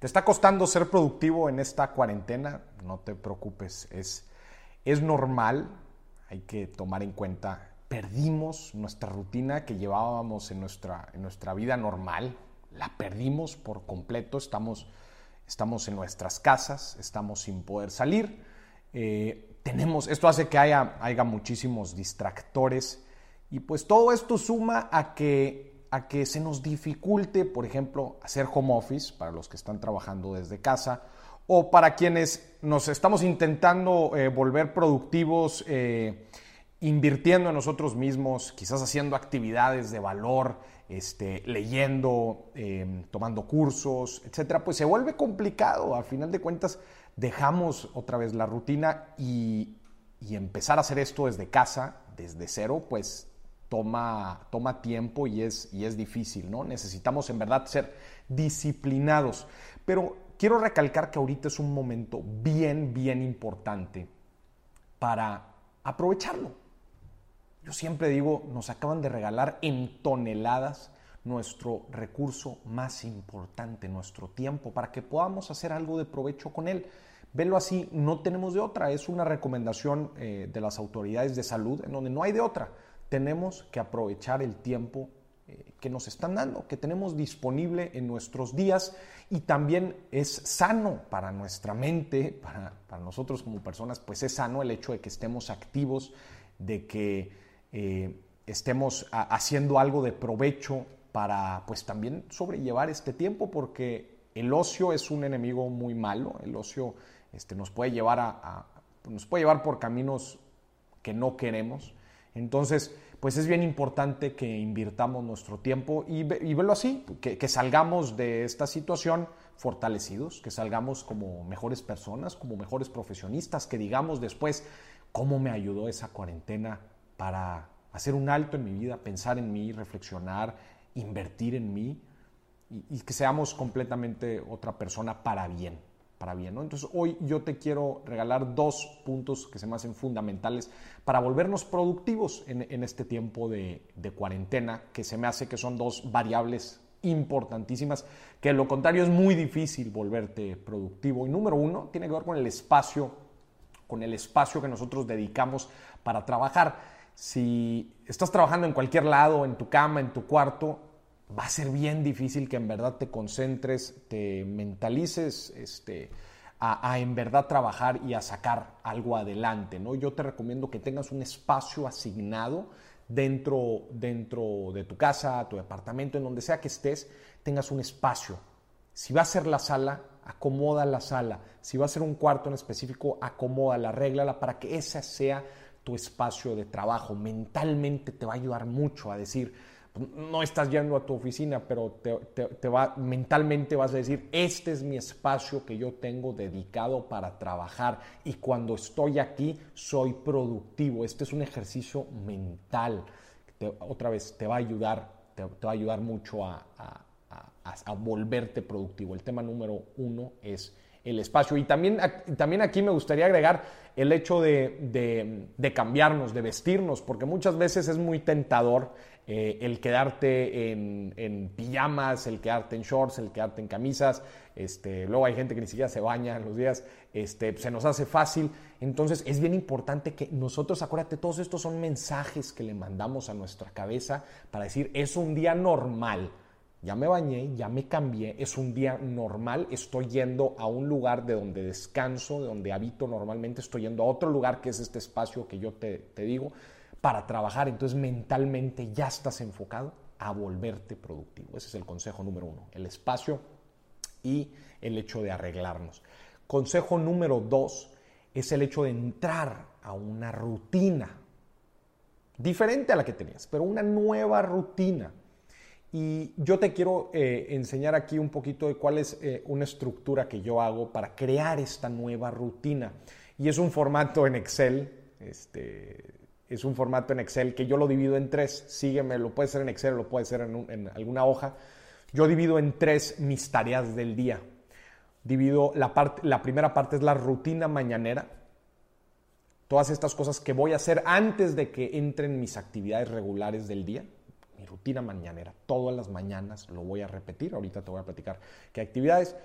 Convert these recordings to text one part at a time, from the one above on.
¿Te está costando ser productivo en esta cuarentena? No te preocupes, es, es normal, hay que tomar en cuenta, perdimos nuestra rutina que llevábamos en nuestra, en nuestra vida normal, la perdimos por completo, estamos, estamos en nuestras casas, estamos sin poder salir, eh, tenemos, esto hace que haya, haya muchísimos distractores y pues todo esto suma a que a que se nos dificulte, por ejemplo, hacer home office para los que están trabajando desde casa o para quienes nos estamos intentando eh, volver productivos, eh, invirtiendo en nosotros mismos, quizás haciendo actividades de valor, este, leyendo, eh, tomando cursos, etcétera, pues se vuelve complicado. A final de cuentas, dejamos otra vez la rutina y, y empezar a hacer esto desde casa, desde cero, pues toma, toma tiempo y es, y es difícil, ¿no? Necesitamos en verdad ser disciplinados. Pero quiero recalcar que ahorita es un momento bien, bien importante para aprovecharlo. Yo siempre digo, nos acaban de regalar en toneladas nuestro recurso más importante, nuestro tiempo, para que podamos hacer algo de provecho con él. Velo así, no tenemos de otra, es una recomendación eh, de las autoridades de salud en donde no hay de otra tenemos que aprovechar el tiempo eh, que nos están dando, que tenemos disponible en nuestros días y también es sano para nuestra mente, para, nosotros como personas, pues es sano el hecho de que estemos activos, de que eh, estemos haciendo algo de provecho para pues también sobrellevar este tiempo, porque el ocio es un enemigo muy malo, el ocio este, nos, puede llevar a, nos puede llevar por caminos que no queremos entonces, pues es bien importante que invirtamos nuestro tiempo y, verlo así, que, salgamos de esta situación fortalecidos, que salgamos como mejores personas, como mejores profesionistas, que digamos después cómo me ayudó esa cuarentena para hacer un alto en mi vida, pensar en mí, reflexionar, invertir en mí y que seamos completamente otra persona para bien para bien. ¿no? Entonces hoy yo te quiero regalar dos puntos que se me hacen fundamentales para volvernos productivos en, este tiempo de, cuarentena, que se me hace que son dos variables importantísimas, que lo contrario es muy difícil volverte productivo. Y número uno tiene que ver con el espacio, con el espacio que nosotros dedicamos para trabajar. Si estás trabajando en cualquier lado, en tu cama, en tu cuarto, va a ser bien difícil que en verdad te concentres, te mentalices este, a, en verdad trabajar y a sacar algo adelante. ¿no? Yo te recomiendo que tengas un espacio asignado dentro, dentro de tu casa, tu departamento, en donde sea que estés, tengas un espacio. Si va a ser la sala, acomoda la sala. Si va a ser un cuarto en específico, acomódala, arréglala para que ese sea tu espacio de trabajo. Mentalmente te va a ayudar mucho a decir, no estás yendo a tu oficina, pero te, va, mentalmente vas a decir, este es mi espacio que yo tengo dedicado para trabajar y cuando estoy aquí soy productivo. Este es un ejercicio mental. otra vez, te va a ayudar, te, va a ayudar mucho a, volverte productivo. El tema número uno es el espacio. Y también, también aquí me gustaría agregar el hecho de, de, cambiarnos, de vestirnos, porque muchas veces es muy tentador eh, el quedarte en, pijamas, el quedarte en shorts, el quedarte en camisas. Este, luego hay gente que ni siquiera se baña en los días, este, se nos hace fácil. Entonces es bien importante que nosotros, acuérdate, todos estos son mensajes que le mandamos a nuestra cabeza para decir, es un día normal. Ya me bañé, ya me cambié, es un día normal, estoy yendo a un lugar de donde descanso, de donde habito normalmente, estoy yendo a otro lugar que es este espacio que yo te digo para trabajar. Entonces mentalmente ya estás enfocado a volverte productivo. Ese es el consejo número uno, el espacio y el hecho de arreglarnos. Consejo número dos es el hecho de entrar a una rutina diferente a la que tenías, pero una nueva rutina. Y yo te quiero eh, enseñar aquí un poquito de cuál es eh, una estructura que yo hago para crear esta nueva rutina. Y es un formato en Excel, este, es un formato en Excel que yo lo divido en tres. Sígueme, lo puede ser en Excel, lo puede ser en, alguna hoja. Yo divido en tres mis tareas del día. Divido la, parte, la primera parte es la rutina mañanera. Todas estas cosas que voy a hacer antes de que entren mis actividades regulares del día. Mi rutina mañanera. Todas las mañanas lo voy a repetir. Ahorita te voy a platicar qué actividades.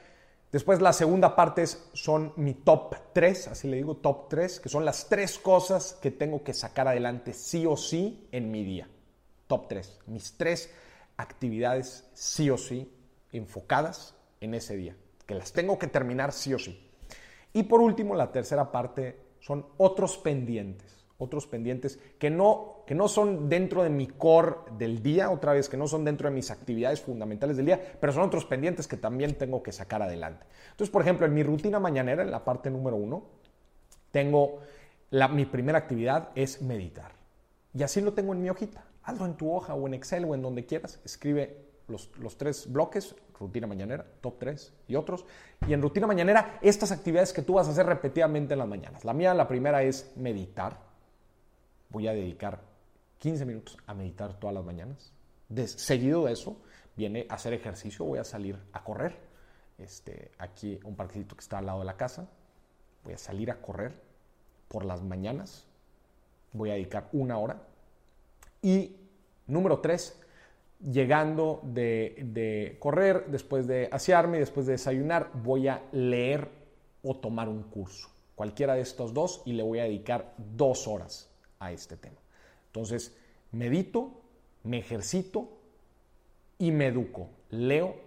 Después la segunda parte son mi top 3, así le digo, top 3, que son las tres cosas que tengo que sacar adelante sí o sí en mi día. Top 3, mis tres actividades sí o sí enfocadas en ese día, que las tengo que terminar sí o sí. Y por último, la tercera parte son otros pendientes otros pendientes que no, que no son dentro de mi core del día, otra vez, que no son dentro de mis actividades fundamentales del día, pero son otros pendientes que también tengo que sacar adelante. Entonces, por ejemplo, en mi rutina mañanera, en la parte número uno, tengo la, mi primera actividad es meditar. Y así lo tengo en mi hojita. Hazlo en tu hoja o en Excel o en donde quieras. Escribe los, los, tres bloques, rutina mañanera, top 3 y otros. Y en rutina mañanera, estas actividades que tú vas a hacer repetidamente en las mañanas. La mía, la primera es meditar voy a dedicar 15 minutos a meditar todas las mañanas. seguido de eso, viene a hacer ejercicio, voy a salir a correr. Este, aquí un parquecito que está al lado de la casa. Voy a salir a correr por las mañanas. Voy a dedicar una hora. Y número tres, llegando de, de correr, después de asearme, después de desayunar, voy a leer o tomar un curso. Cualquiera de estos dos y le voy a dedicar dos horas a este tema. Entonces, medito, me ejercito y me educo, leo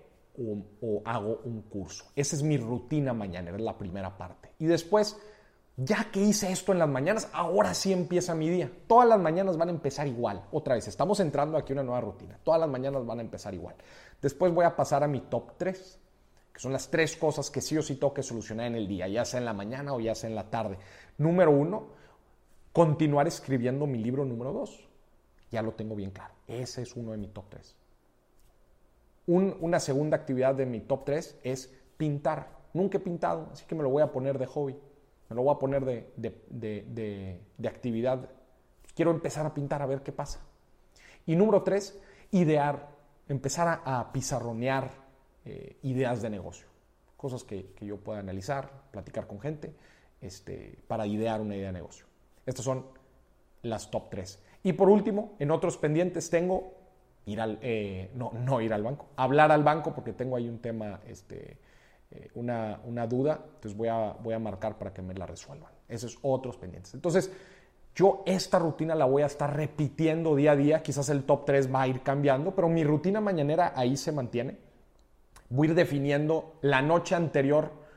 o, hago un curso. Esa es mi rutina mañana, es la primera parte. Y después, ya que hice esto en las mañanas, ahora sí empieza mi día. Todas las mañanas van a empezar igual. Otra vez, estamos entrando aquí una nueva rutina. Todas las mañanas van a empezar igual. Después voy a pasar a mi top 3, que son las tres cosas que sí o sí tengo que solucionar en el día, ya sea en la mañana o ya sea en la tarde. Número uno, continuar escribiendo mi libro número 2. Ya lo tengo bien claro. Ese es uno de mis top 3. una segunda actividad de mi top 3 es pintar. Nunca he pintado, así que me lo voy a poner de hobby. Me lo voy a poner de, actividad. Quiero empezar a pintar a ver qué pasa. Y número 3, idear, empezar a, pizarronear eh, ideas de negocio. Cosas que, yo pueda analizar, platicar con gente, este, para idear una idea de negocio. Estas son las top 3. Y por último, en otros pendientes tengo ir al, eh, no, no ir al banco, hablar al banco porque tengo ahí un tema, este, eh, una, una, duda, entonces voy a, voy a marcar para que me la resuelvan. Esos otros pendientes. Entonces, yo esta rutina la voy a estar repitiendo día a día, quizás el top 3 va a ir cambiando, pero mi rutina mañanera ahí se mantiene. Voy a ir definiendo la noche anterior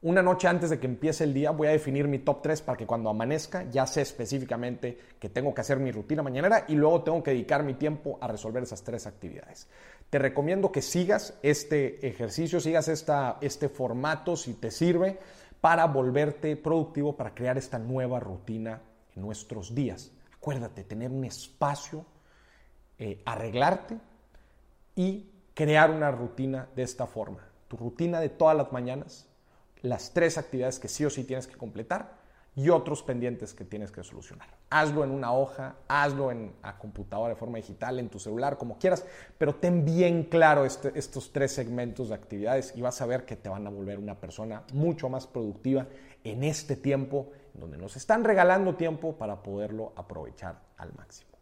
una noche antes de que empiece el día voy a definir mi top 3 para que cuando amanezca ya sé específicamente que tengo que hacer mi rutina mañanera y luego tengo que dedicar mi tiempo a resolver esas tres actividades. Te recomiendo que sigas este ejercicio, sigas esta, este formato si te sirve para volverte productivo, para crear esta nueva rutina en nuestros días. Acuérdate, tener un espacio, eh, arreglarte y crear una rutina de esta forma. Tu rutina de todas las mañanas las tres actividades que sí o sí tienes que completar y otros pendientes que tienes que solucionar. Hazlo en una hoja, hazlo en a computadora de forma digital, en tu celular, como quieras, pero ten bien claro este, estos tres segmentos de actividades y vas a ver que te van a volver una persona mucho más productiva en este tiempo donde nos están regalando tiempo para poderlo aprovechar al máximo.